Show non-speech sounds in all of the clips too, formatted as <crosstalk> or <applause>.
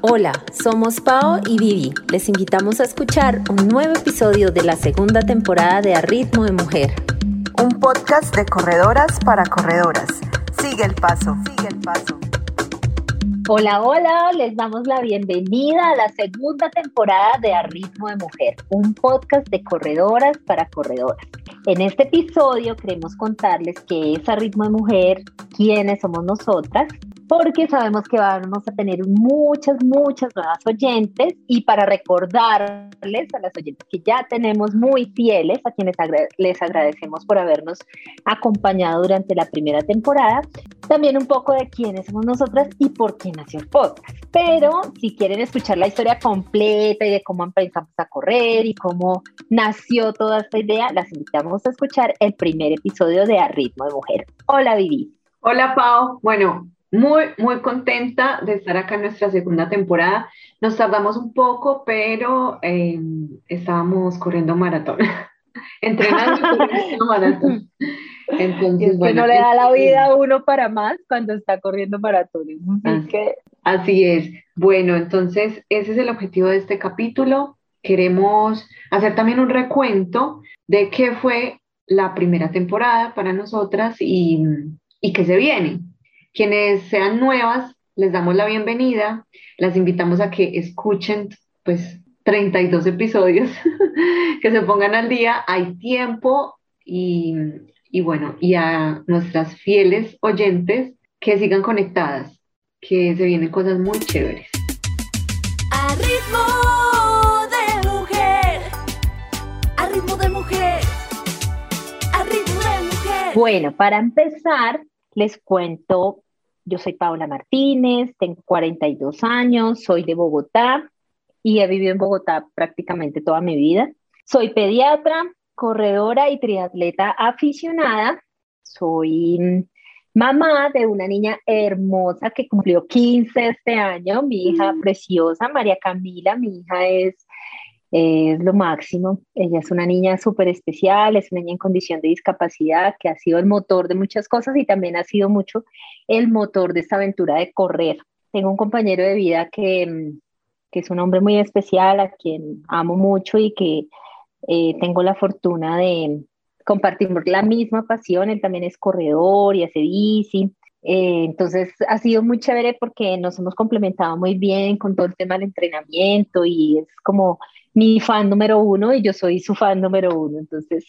Hola, somos Pao y Vivi. Les invitamos a escuchar un nuevo episodio de la segunda temporada de A Ritmo de Mujer. Un podcast de corredoras para corredoras. Sigue el paso, sigue el paso. Hola, hola, les damos la bienvenida a la segunda temporada de A Ritmo de Mujer, un podcast de corredoras para corredoras. En este episodio queremos contarles qué es A Ritmo de Mujer, quiénes somos nosotras porque sabemos que vamos a tener muchas, muchas nuevas oyentes y para recordarles a las oyentes que ya tenemos muy fieles, a quienes les agradecemos por habernos acompañado durante la primera temporada, también un poco de quiénes somos nosotras y por qué nació el podcast. Pero si quieren escuchar la historia completa y de cómo empezamos a correr y cómo nació toda esta idea, las invitamos a escuchar el primer episodio de A Ritmo de Mujer. Hola Vivi. Hola Pau. Bueno, muy, muy contenta de estar acá en nuestra segunda temporada. Nos tardamos un poco, pero em, estábamos corriendo maratón. <laughs> Entrenando y corriendo maratón. <laughs> Entonces, bueno, no le da la vida a uno para más cuando está corriendo maratones. Así, que... así es. Bueno, entonces ese es el objetivo de este capítulo. Queremos hacer también un recuento de qué fue la primera temporada para nosotras y, y qué se viene. Quienes sean nuevas, les damos la bienvenida, las invitamos a que escuchen pues 32 episodios, <laughs> que se pongan al día, hay tiempo y, y bueno, y a nuestras fieles oyentes que sigan conectadas, que se vienen cosas muy chéveres. A ritmo de mujer, a ritmo de mujer, a ritmo de mujer. Bueno, para empezar, les cuento yo soy Paola Martínez, tengo 42 años, soy de Bogotá y he vivido en Bogotá prácticamente toda mi vida. Soy pediatra, corredora y triatleta aficionada. Soy mamá de una niña hermosa que cumplió 15 este año, mi hija preciosa, María Camila. Mi hija es es lo máximo. Ella es una niña súper especial, es una niña en condición de discapacidad que ha sido el motor de muchas cosas y también ha sido mucho el motor de esta aventura de correr. Tengo un compañero de vida que, mm, que es un hombre muy especial, a quien amo mucho y que eh, tengo la fortuna de compartir la misma pasión. Él también es corredor y hace bici. Eh, entonces ha sido muy chévere porque nos hemos complementado muy bien con todo el tema del entrenamiento y es como mi fan número uno y yo soy su fan número uno, entonces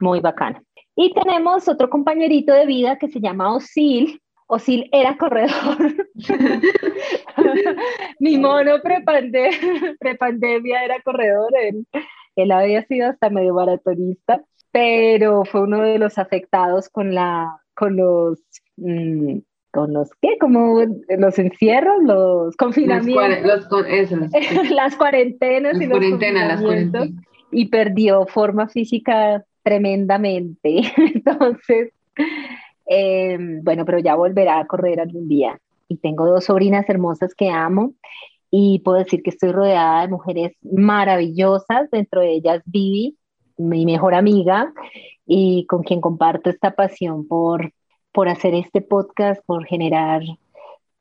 muy bacana. Y tenemos otro compañerito de vida que se llama Osil. Osil era corredor. <laughs> mi mono <laughs> prepandemia era corredor. Él, él había sido hasta medio maratonista, pero fue uno de los afectados con, la, con los mm, con los qué, como los encierros, los confinamientos, <laughs> las cuarentenas y los confinamientos, y perdió forma física tremendamente. <laughs> Entonces, em, bueno, pero ya volverá a correr algún día. Y tengo dos sobrinas hermosas que amo y puedo decir que estoy rodeada de mujeres maravillosas, dentro de ellas Vivi, mi mejor amiga, y con quien comparto esta pasión por por hacer este podcast, por generar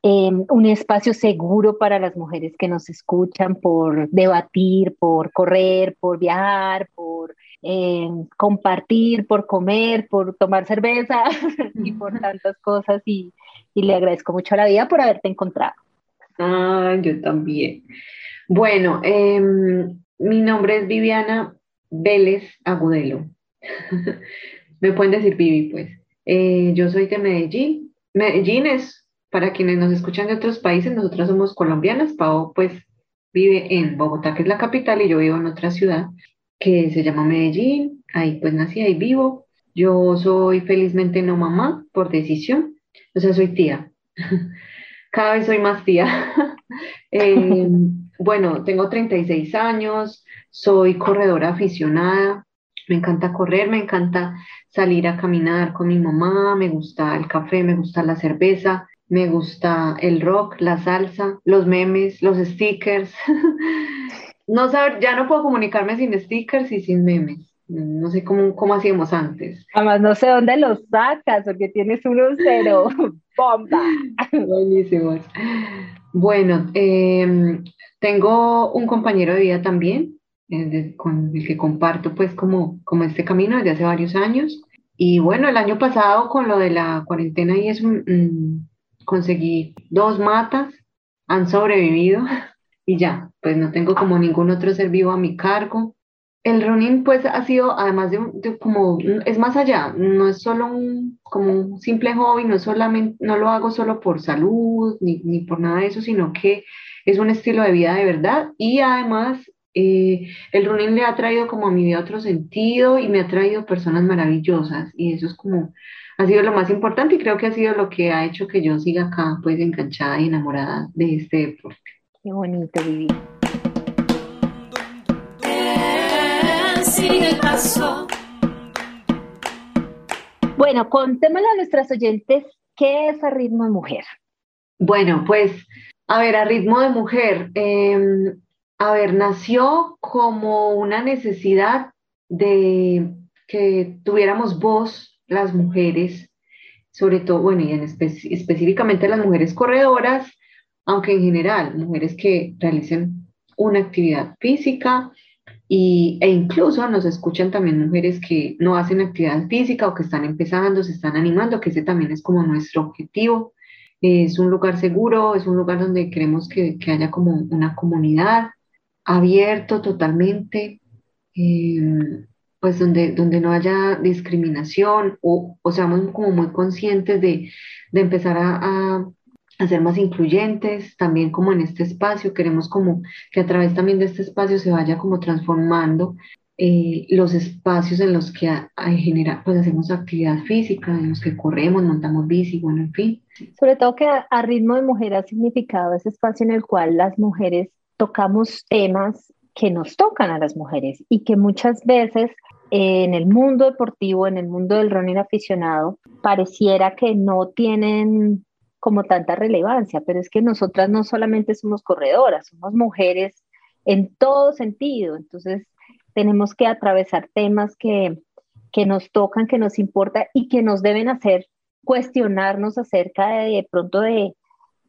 em, un espacio seguro para las mujeres que nos escuchan, por debatir, por correr, por viajar, por em, compartir, por comer, por tomar cerveza <laughs> y por tantas cosas. Y, y, le agradezco mucho a la vida por haberte encontrado. Ah, yo también. Bueno, em, mi nombre es Viviana Vélez Agudelo. <laughs> Me pueden decir Vivi, pues. Eh, yo soy de Medellín. Medellín es, para quienes nos escuchan de otros países, nosotras somos colombianas. Pau, pues, vive en Bogotá, que es la capital, y yo vivo en otra ciudad que se llama Medellín. Ahí, pues, nací, ahí vivo. Yo soy felizmente no mamá por decisión, o sea, soy tía. <laughs> Cada vez soy más tía. <laughs> Eh, bueno, tengo 36 años, soy corredora aficionada, me encanta correr, me encanta salir a caminar con mi mamá, me gusta el café, me gusta la cerveza, me gusta el rock, la salsa, los memes, los stickers. <laughs> no saber, ya no puedo comunicarme sin stickers y sin memes. No sé cómo, cómo hacíamos antes. Además, no sé dónde los sacas, porque tienes uno cero. <laughs> ¡Bomba! Buenísimos. Bueno, em, tengo un compañero de vida también, con el que comparto pues como, como este camino desde hace varios años. Y bueno, el año pasado con lo de la cuarentena y eso, mm, conseguí dos matas, han sobrevivido <laughs> y ya, pues no tengo como ningún otro ser vivo a mi cargo. El running pues ha sido, además de, de como, un- es más allá, no es solo un, como un simple hobby, no solamente, no lo hago solo por salud ni, ni por nada de eso, sino que es un estilo de vida de verdad y además eh, el running le ha traído como a mi vida otro sentido y me ha traído personas maravillosas y eso es como, ha sido lo más importante y creo que ha sido lo que ha hecho que yo siga acá pues enganchada y enamorada de este deporte. Qué bonito, Vivi. Sigue el paso. Bueno, contémosle a nuestras oyentes qué es a ritmo de mujer. Bueno, pues, a ver, a ritmo de mujer, eh, a ver, nació como una necesidad de que tuviéramos voz las mujeres, sobre todo, bueno, y en espe- específicamente las mujeres corredoras, aunque en general, mujeres que realicen una actividad física y, e incluso nos escuchan también mujeres que no hacen actividad física o que están empezando, se están animando, que ese también es como nuestro objetivo. Es un lugar seguro, es un lugar donde queremos que, que haya como una comunidad abierto totalmente, eh, pues donde, donde no haya discriminación o, o seamos como muy conscientes de, de empezar a, a, a ser más incluyentes, también como en este espacio, queremos como que a través también de este espacio se vaya como transformando eh, los espacios en los que a- a- pues hacemos actividad física, en los que corremos, montamos bici, bueno, en fin. Sobre todo que a ritmo de mujer ha significado ese espacio en el cual las mujeres tocamos temas que nos tocan a las mujeres y que muchas veces eh, en el mundo deportivo, en el mundo del running aficionado, pareciera que no tienen como tanta relevancia, pero es que nosotras no solamente somos corredoras, somos mujeres en todo sentido, entonces tenemos que atravesar temas que, que nos tocan, que nos importan y que nos deben hacer cuestionarnos acerca de, de pronto de,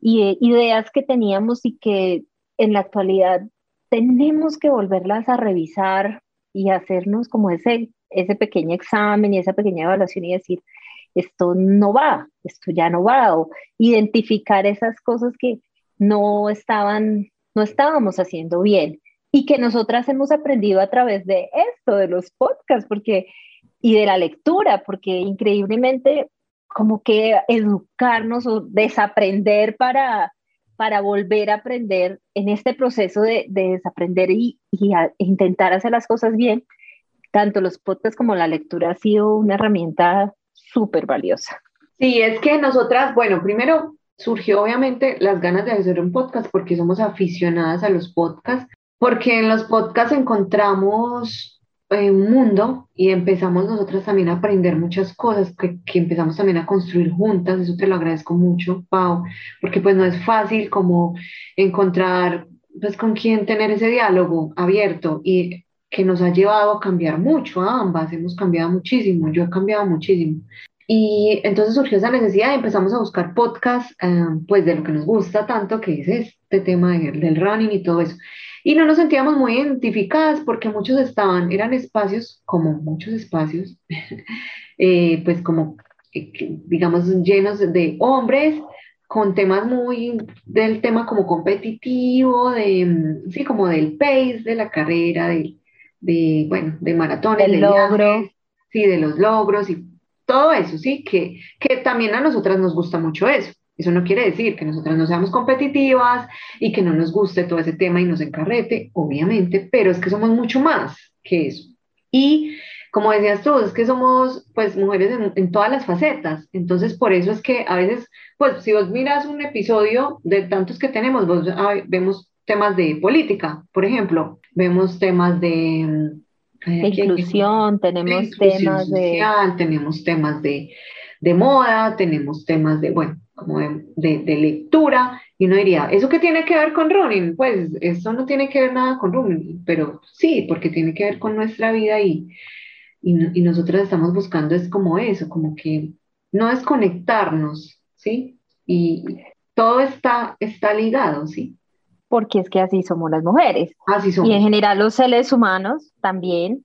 de ideas que teníamos y que en la actualidad tenemos que volverlas a revisar y hacernos como ese, ese pequeño examen y esa pequeña evaluación y decir, esto no va, esto ya no va, o identificar esas cosas que no estaban, no estábamos haciendo bien y que nosotras hemos aprendido a través de esto, de los podcasts, porque y de la lectura, porque increíblemente como que educarnos o desaprender para, para volver a aprender en este proceso de, de desaprender y, a- intentar hacer las cosas bien, tanto los podcasts como la lectura ha sido una herramienta súper valiosa. Sí, es que nosotras, bueno, primero surgió obviamente las ganas de hacer un podcast porque somos aficionadas a los podcasts, porque en los podcasts encontramos eh, un mundo y empezamos nosotras también a aprender muchas cosas que, que empezamos también a construir juntas, eso te lo agradezco mucho, Pau, porque pues no es fácil como encontrar pues con quién tener ese diálogo abierto y que nos ha llevado a cambiar mucho a ambas, hemos cambiado muchísimo, yo he cambiado muchísimo. Y entonces surgió esa necesidad y empezamos a buscar podcasts, eh, pues de lo que nos gusta tanto, que es este tema de- del running y todo eso. Y no nos sentíamos muy identificadas porque muchos estaban, eran espacios, como muchos espacios, <laughs> eh, pues como, eh, digamos, llenos de hombres con temas muy del tema como competitivo, de, mm, sí, como del pace de la carrera, de, de bueno, de maratones, de logro. viajes, sí, de los logros y todo eso, sí, que, que también a nosotras nos gusta mucho eso. Eso no quiere decir que nosotras no seamos competitivas y que no nos guste todo ese tema y nos encarrete, obviamente, pero es que somos mucho más que eso. Y como decías tú, es que somos pues mujeres en, en todas las facetas. Entonces, por eso es que a veces, pues si vos miras un episodio de tantos que tenemos, vos ah, vemos temas de política, por ejemplo, vemos temas de... mm, De eh, ¿qué- inclusión, de tenemos inclusión temas de... social, tenemos temas de, de moda, tenemos temas de, bueno, como de, de- de lectura, y uno diría, ¿eso qué tiene que ver con running? Pues eso no tiene que ver nada con running, pero sí, porque tiene que ver con nuestra vida y, y, y nosotros estamos buscando es como eso, como que no desconectarnos, ¿sí? Y todo está, está ligado, ¿sí? Porque es que así somos las mujeres. Así somos. Y en general los seres humanos también.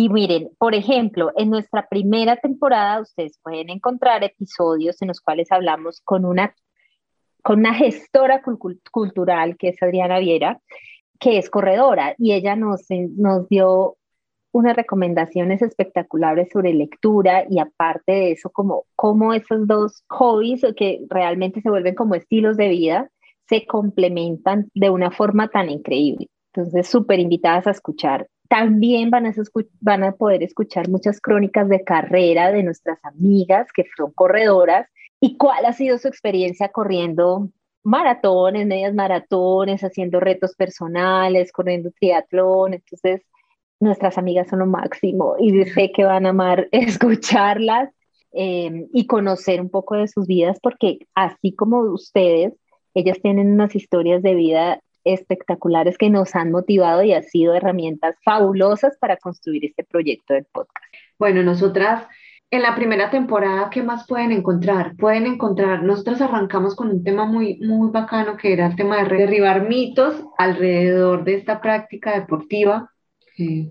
Y miren, por ejemplo, en nuestra primera temporada ustedes pueden encontrar episodios en los cuales hablamos con una, con una gestora cul- cultural que es Adriana Viera, que es corredora, y ella nos, nos dio unas recomendaciones espectaculares sobre lectura y aparte de eso, como, como esos dos hobbies que realmente se vuelven como estilos de vida, se complementan de una forma tan increíble. Entonces, súper invitadas a escuchar. También van a, van a poder escuchar muchas crónicas de carrera de nuestras amigas que son corredoras y cuál ha sido su experiencia corriendo maratones, medias maratones, haciendo retos personales, corriendo triatlón. Entonces, nuestras amigas son lo máximo y sé que van a amar <laughs> escucharlas eh, y conocer un poco de sus vidas porque así como ustedes, ellas tienen unas historias de vida espectaculares que nos han motivado y han sido herramientas fabulosas para construir este proyecto del podcast. Bueno, nosotras en la primera temporada, ¿qué más pueden encontrar? Pueden encontrar, nosotros arrancamos con un tema muy, muy bacano que era el tema de derribar mitos alrededor de esta práctica deportiva. Eh,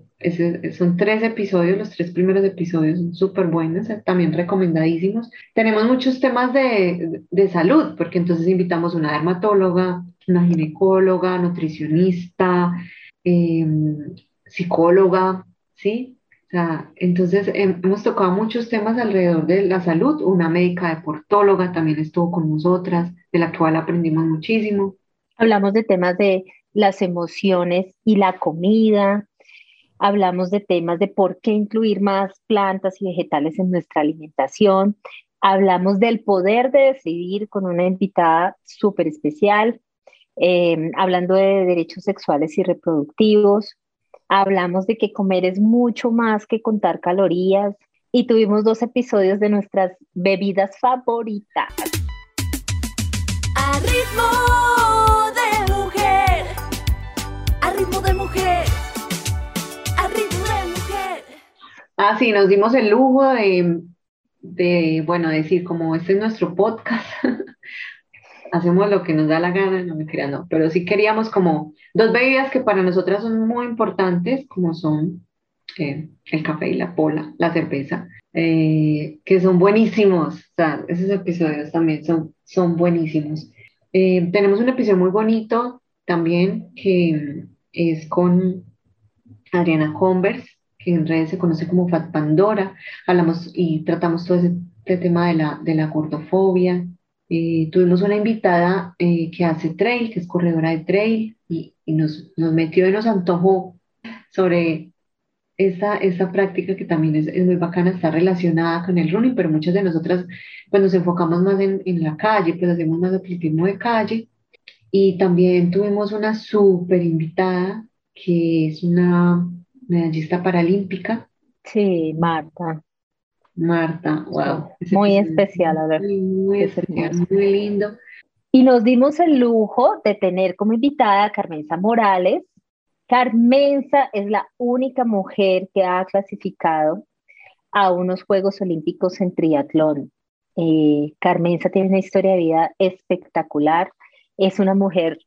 son tres episodios, los tres primeros episodios son súper buenos, eh, también recomendadísimos. Tenemos muchos temas de, de salud, porque entonces invitamos una dermatóloga, una ginecóloga, nutricionista, em, psicóloga, ¿sí? O sea, entonces hem- hemos tocado muchos temas alrededor de la salud. Una médica deportóloga también estuvo con nosotras, de la cual aprendimos muchísimo. Hablamos de temas de las emociones y la comida. Hablamos de temas de por qué incluir más plantas y vegetales en nuestra alimentación. Hablamos del poder de decidir con una invitada súper especial, eh, hablando de derechos sexuales y reproductivos. Hablamos de que comer es mucho más que contar calorías y tuvimos dos episodios de nuestras bebidas favoritas. A ritmo de mujer. A ritmo de mujer. A ritmo de mujer. Ah, sí, nos dimos el lujo de, de, bueno, decir como este es nuestro podcast, <laughs> hacemos lo que nos da la gana, no me crean, no, pero sí queríamos como dos bebidas que para nosotras son muy importantes, como son eh, el café y la pola, la cerveza, eh, que son buenísimos, o sea, esos episodios también son, son buenísimos. Eh, tenemos un episodio muy bonito también que es con Adriana Converse, que en redes se conoce como Fat Pandora. Hablamos y tratamos todo ese, este tema de la, de la gordofobia. Eh, tuvimos una invitada eh, que hace trail, que es corredora de trail, y, y nos, nos metió y nos antojó sobre esa, esa práctica que también es, es muy bacana, está relacionada con el running, pero muchas de nosotras pues nos enfocamos más en, en la calle, pues hacemos más atletismo de calle. Y también tuvimos una súper invitada que es una medallista paralímpica, Sí, Marta. Marta, wow. Muy especial, a ver. Muy, muy Es especial, muy lindo. Y nos dimos el lujo de tener como invitada a Carmenza Morales. Carmenza es la única mujer que ha clasificado a unos Juegos Olímpicos en triatlón. Eh, Carmenza tiene una historia de vida espectacular. Es una mujer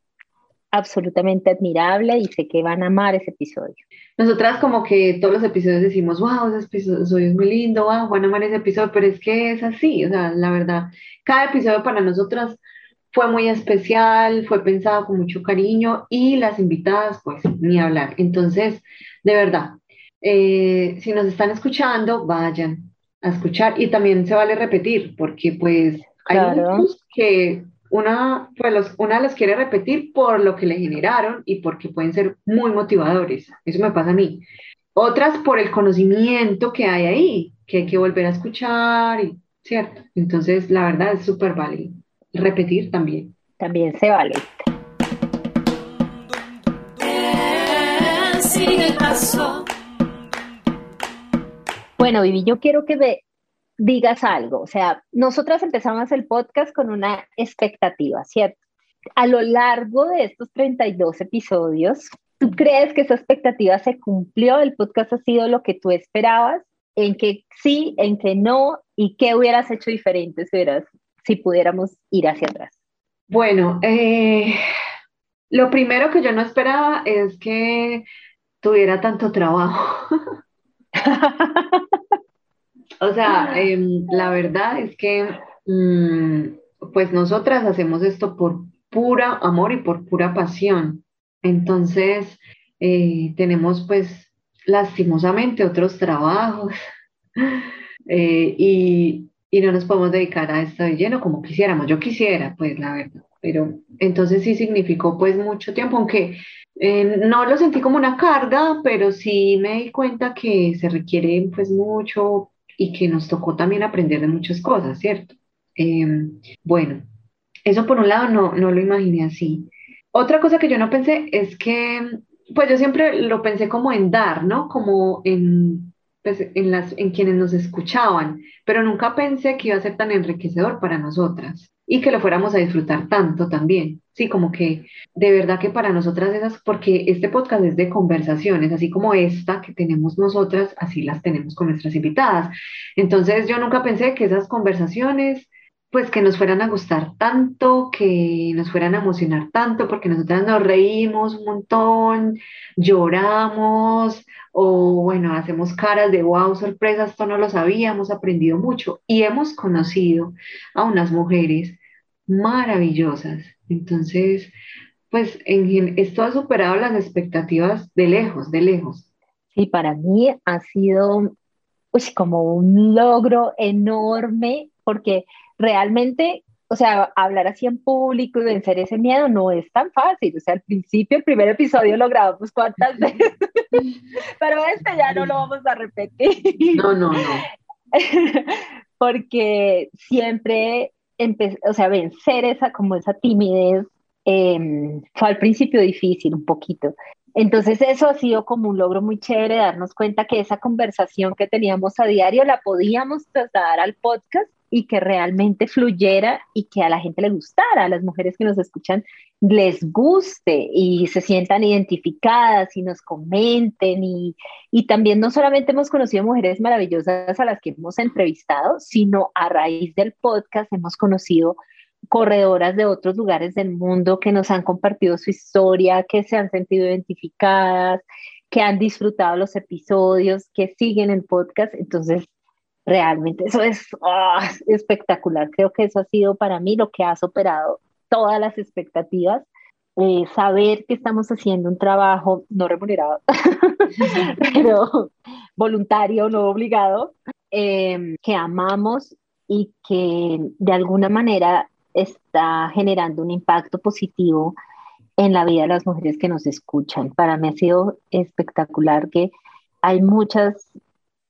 absolutamente admirable y sé que van a amar ese episodio. Nosotras como que todos los episodios decimos, wow, ese episodio es muy lindo, wow, van a amar ese episodio, pero es que es así, o sea, la verdad, cada episodio para nosotras fue muy especial, fue pensado con mucho cariño y las invitadas, pues, ni hablar. Entonces, de verdad, eh, si nos están escuchando, vayan a escuchar y también se vale repetir, porque pues hay Claro. muchos que una, pues los, una los quiere repetir por lo que le generaron y porque pueden ser muy motivadores. Eso me pasa a mí. Otras por el conocimiento que hay ahí, que hay que volver a escuchar, y, ¿cierto? Entonces, la verdad es súper válido. Repetir también. También se vale. Sigue el paso. Bueno, Vivi, yo quiero que me digas algo. O sea, nosotras empezamos el podcast con una expectativa, ¿cierto? A lo largo de estos 32 episodios, ¿tú crees que esa expectativa se cumplió? ¿El podcast ha sido lo que tú esperabas? ¿En que sí, en que no? ¿Y qué hubieras hecho diferente si, hubieras, si pudiéramos ir hacia atrás? Bueno, eh, lo primero que yo no esperaba es que tuviera tanto trabajo. <laughs> o sea, em, la verdad es que mm, pues nosotras hacemos esto por pura amor y por pura pasión. Entonces, eh, tenemos pues lastimosamente otros trabajos <laughs> eh, y, y, no nos podemos dedicar a esto de lleno como quisiéramos. Yo quisiera, pues la verdad, pero entonces sí significó pues mucho tiempo, aunque eh, no lo sentí como una carga, pero sí me di cuenta que se requiere pues mucho y que nos tocó también aprender de muchas cosas, ¿cierto? Em, bueno, eso por un lado no, no lo imaginé así. Otra cosa que yo no pensé es que pues yo siempre lo pensé como en dar, ¿no? Como en, pues, en, las, en quienes nos escuchaban, pero nunca pensé que iba a ser tan enriquecedor para nosotras y que lo fuéramos a disfrutar tanto también. Sí, como que de verdad que para nosotras esas, porque este podcast es de conversaciones, así como esta que tenemos nosotras, así las tenemos con nuestras invitadas. Entonces yo nunca pensé que esas conversaciones pues que nos fueran a gustar tanto, que nos fueran a emocionar tanto, porque nosotras nos reímos un montón, lloramos, o bueno, hacemos caras de wow, sorpresa, esto no lo sabíamos, aprendido mucho y hemos conocido a unas mujeres maravillosas. Entonces, pues en, esto ha superado las expectativas de lejos, de lejos. Sí, para mí ha sido pues, como un logro enorme porque realmente, o sea, hablar así en público y vencer ese miedo no es tan fácil. O sea, al principio, el primer episodio lo grabamos cuántas veces, <laughs> pero este ya no lo vamos a repetir. No, no, no. <laughs> Porque siempre, o sea, vencer esa, como esa timidez em, fue al principio difícil un poquito. Entonces eso ha sido como un logro muy chévere, darnos cuenta que esa conversación que teníamos a diario la podíamos trasladar al podcast y que realmente fluyera y que a la gente le gustara, a las mujeres que nos escuchan les guste y se sientan identificadas y nos comenten y, y también no solamente hemos conocido mujeres maravillosas a las que hemos entrevistado, sino a raíz del podcast hemos conocido corredoras de otros lugares del mundo que nos han compartido su historia, que se han sentido identificadas, que han disfrutado los episodios, que siguen el podcast. Entonces, realmente eso es ah, espectacular. Creo que eso ha sido para mí lo que ha superado todas las expectativas. Eh, saber que estamos haciendo un trabajo no remunerado, <laughs> pero voluntario, no obligado, em, que amamos y que de alguna manera está generando un impacto positivo en la vida de las mujeres que nos escuchan. Para mí ha sido espectacular que hay muchas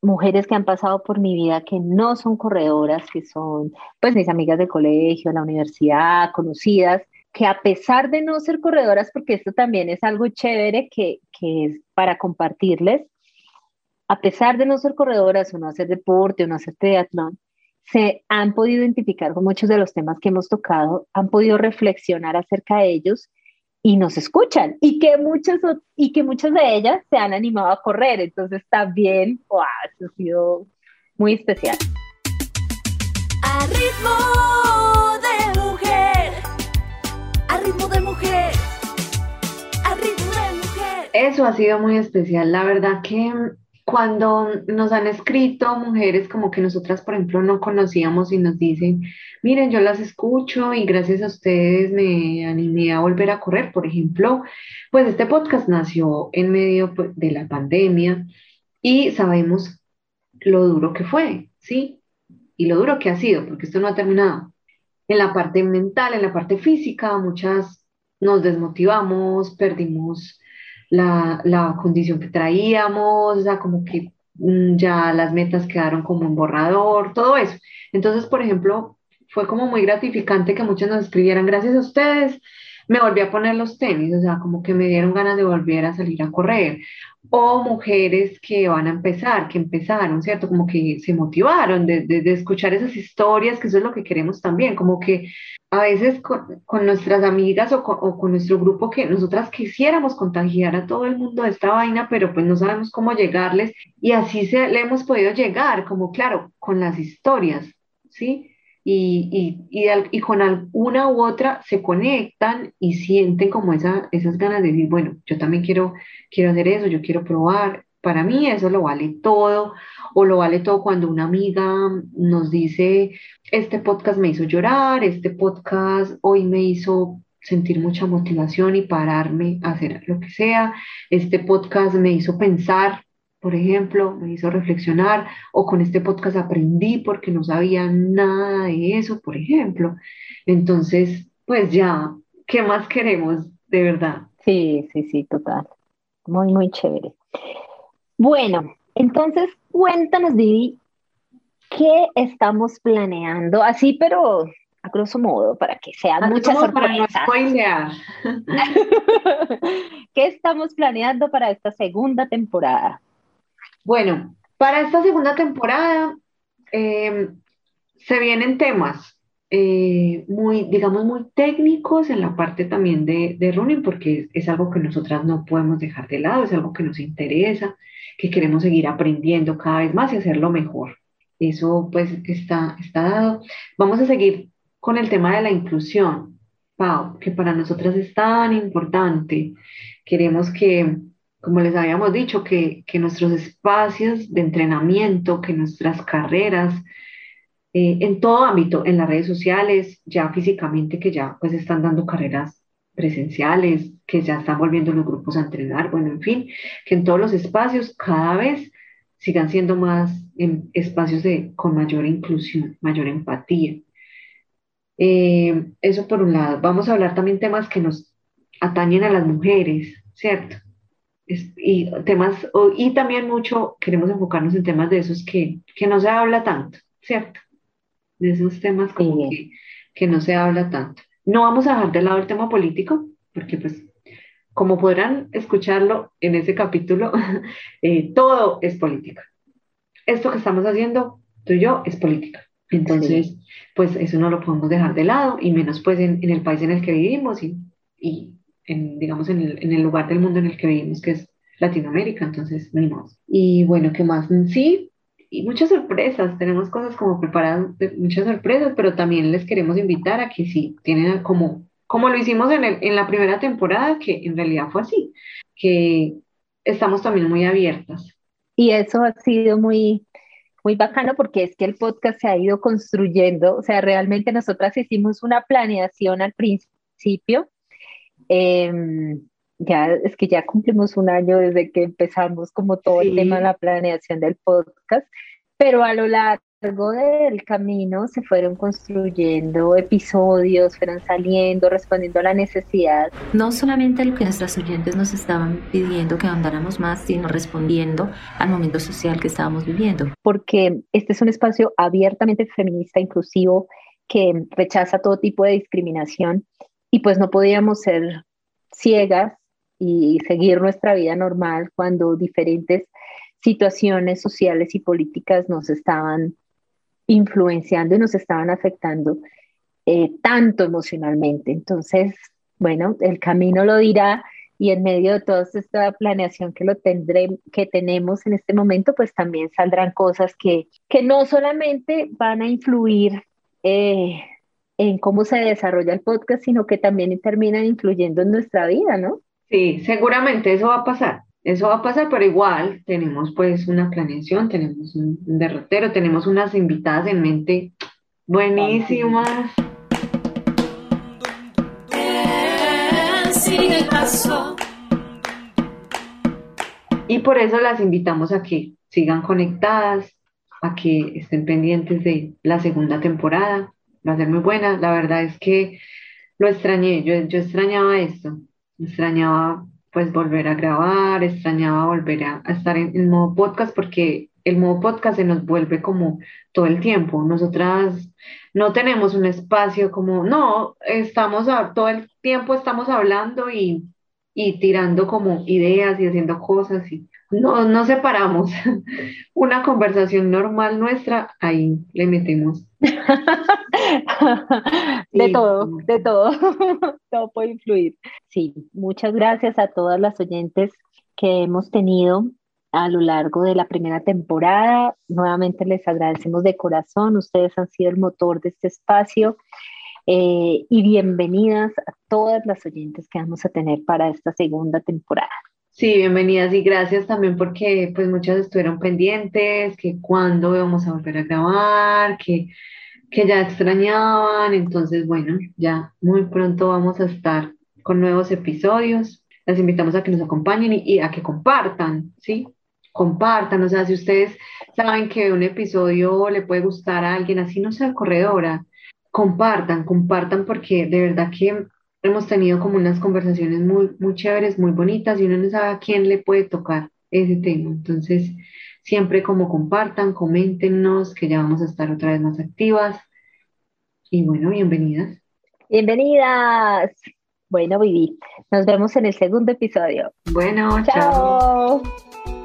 mujeres que han pasado por mi vida que no son corredoras, que son pues mis amigas de colegio, la universidad, conocidas, que a pesar de no ser corredoras, porque esto también es algo chévere que, que es para compartirles, a pesar de no ser corredoras o no hacer deporte o no hacer triatlón, se han podido identificar con muchos de los temas que hemos tocado, han podido reflexionar acerca de ellos y nos escuchan y que muchas y que muchas de ellas se han animado a correr. Entonces también wow, eso ha sido muy especial. A ritmo de mujer a ritmo de mujer a ritmo de mujer. Eso ha sido muy especial. La verdad que cuando nos han escrito mujeres como que nosotras, por ejemplo, no conocíamos y nos dicen, miren, yo las escucho y gracias a ustedes me animé a volver a correr, por ejemplo, pues este podcast nació en medio pues, de la pandemia y sabemos lo duro que fue, ¿sí? Y lo duro que ha sido, porque esto no ha terminado. En la parte mental, en la parte física, muchas nos desmotivamos, perdimos la, la condición que traíamos, o sea, como que mm, ya las metas quedaron como un borrador, todo eso. Entonces, por ejemplo, fue como muy gratificante que muchos nos escribieran, gracias a ustedes, me volví a poner los tenis, o sea, como que me dieron ganas de volver a salir a correr. O mujeres que van a empezar, que empezaron, ¿cierto? Como que se motivaron de, de, escuchar esas historias, que eso es lo que queremos también, como que a veces con, con nuestras amigas o con, o con, nuestro grupo que nosotras quisiéramos contagiar a todo el mundo de esta vaina, pero pues no sabemos cómo llegarles y así se, le hemos podido llegar, como claro, con las historias, ¿sí? Y, y, y, con una u otra se conectan y sienten como esa, esas ganas de decir, bueno, yo también quiero, quiero hacer eso, yo quiero probar. Para mí eso lo vale todo, o lo vale todo cuando una amiga nos dice, este podcast me hizo llorar, este podcast hoy me hizo sentir mucha motivación y pararme a hacer lo que sea, este podcast me hizo pensar por ejemplo, me hizo reflexionar o con este podcast aprendí porque no sabía nada de eso, por ejemplo. Entonces, pues ya, ¿qué más queremos de verdad? Sí, sí, sí, total. Muy, muy chévere. Bueno, entonces cuéntanos, Didi, ¿qué estamos planeando? Así, pero a grosso modo, para que sean muchas sorpresas. <laughs> ¿Qué estamos planeando para esta segunda temporada? Bueno, para esta segunda temporada em, se vienen temas eh, muy, digamos, muy técnicos en la parte también de, de running, porque es, algo que nosotras no podemos dejar de lado, es algo que nos interesa, que queremos seguir aprendiendo cada vez más y hacerlo mejor. Eso pues está, está dado. Vamos a seguir con el tema de la inclusión, Pau, que para nosotras es tan importante. Queremos que como les habíamos dicho, que, nuestros espacios de entrenamiento, que nuestras carreras, eh, en todo ámbito, en las redes sociales, ya físicamente, que ya pues están dando carreras presenciales, que ya están volviendo los grupos a entrenar, bueno, en fin, que en todos los espacios cada vez sigan siendo más en espacios de, con mayor inclusión, mayor empatía. Eh, eso por un lado. Vamos a hablar también temas que nos atañen a las mujeres, ¿cierto? Y temas, y también mucho queremos enfocarnos en temas de esos que, que no se habla tanto, ¿cierto? De esos temas como que, que, no se habla tanto. No vamos a dejar de lado el tema político, porque pues, como podrán escucharlo en ese capítulo, <laughs> eh, todo es política. Esto que estamos haciendo, tú y yo, es política. Entonces, pues eso no lo podemos dejar de lado, y menos pues en, en el país en el que vivimos y, y en, digamos, en el, en el, lugar del mundo en el que vivimos, que es Latinoamérica, entonces venimos. Y bueno, ¿qué más? Sí, y muchas sorpresas, tenemos cosas como preparadas, muchas sorpresas, pero también les queremos invitar a que si tienen como, como lo hicimos en, el, en la primera temporada, que en realidad fue así, que estamos también muy abiertas. Y eso ha sido muy, muy bacano porque es que el podcast se ha ido construyendo, o sea, realmente nosotras hicimos una planeación al principio Em, ya es que ya cumplimos un año desde que empezamos como todo el tema de la planeación del podcast, pero a lo largo del camino se fueron construyendo episodios, fueron saliendo, respondiendo a la necesidad. No solamente a lo que nuestras oyentes nos estaban pidiendo que ahondáramos más, sino respondiendo al momento social que estábamos viviendo. Porque este es un espacio abiertamente feminista, inclusivo, que rechaza todo tipo de discriminación y pues no podíamos ser ciegas y seguir nuestra vida normal cuando diferentes situaciones sociales y políticas nos estaban influenciando y nos estaban afectando eh, tanto emocionalmente. Entonces, bueno, el camino lo dirá y en medio de toda esta planeación que lo tendré, que tenemos en este momento, pues también saldrán cosas que, que no solamente van a influir eh, en cómo se desarrolla el podcast, sino que también terminan influyendo en nuestra vida, ¿no? Sí, seguramente eso va a pasar. Eso va a pasar, pero igual tenemos pues una planeación, tenemos un, derrotero, tenemos unas invitadas en mente buenísimas. Y por eso las invitamos a que sigan conectadas, a que estén pendientes de la segunda temporada va a ser muy buena. La verdad es que lo extrañé, yo, yo extrañaba esto, extrañaba pues volver a grabar, extrañaba volver a, estar en, el modo podcast porque el modo podcast se nos vuelve como todo el tiempo. Nosotras no tenemos un espacio como, no, estamos a, todo el tiempo estamos hablando y, y tirando como ideas y haciendo cosas y no, no separamos. <laughs> Una conversación normal nuestra, ahí le metemos. <laughs> de todo, de todo. <laughs> todo puede influir. Sí, muchas gracias a todas las oyentes que hemos tenido a lo largo de la primera temporada. Nuevamente les agradecemos de corazón, ustedes han sido el motor de este espacio eh, y bienvenidas a todas las oyentes que vamos a tener para esta segunda temporada. Sí, bienvenidas y gracias también porque pues muchas estuvieron pendientes, que cuándo vamos a volver a grabar, que, que ya extrañaban, entonces bueno, ya muy pronto vamos a estar con nuevos episodios. Las invitamos a que nos acompañen y, y a que compartan, ¿sí? Compartan, o sea, si ustedes saben que un episodio le puede gustar a alguien, así no sea corredora, compartan, compartan porque de verdad que hemos tenido como unas conversaciones muy, muy chéveres, muy bonitas y uno no sabe a quién le puede tocar ese tema. Entonces, siempre como compartan, coméntenos, que ya vamos a estar otra vez más activas. Y bueno, bienvenidas. Bienvenidas. Bueno, Vivi, nos vemos en el segundo episodio. Bueno, chao.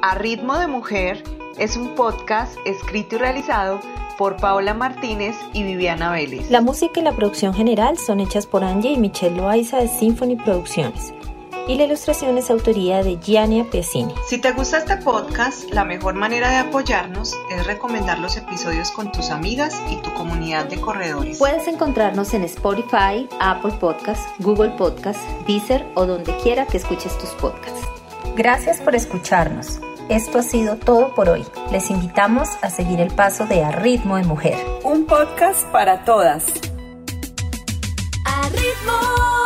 A Ritmo de Mujer es un podcast escrito y realizado por Paola Martínez y Viviana Vélez. La música y la producción general son hechas por Angie y Michelle Loaiza de Symphony Producciones. Y la ilustración es autoría de Giannia Piacini. Si te gusta este podcast, la mejor manera de apoyarnos es recomendar los episodios con tus amigas y tu comunidad de corredores. Puedes encontrarnos en Spotify, Apple Podcasts, Google Podcasts, Deezer o donde quiera que escuches tus podcasts. Gracias por escucharnos. Esto ha sido todo por hoy. Les invitamos a seguir el paso de A Ritmo de Mujer. Un podcast para todas. A ritmo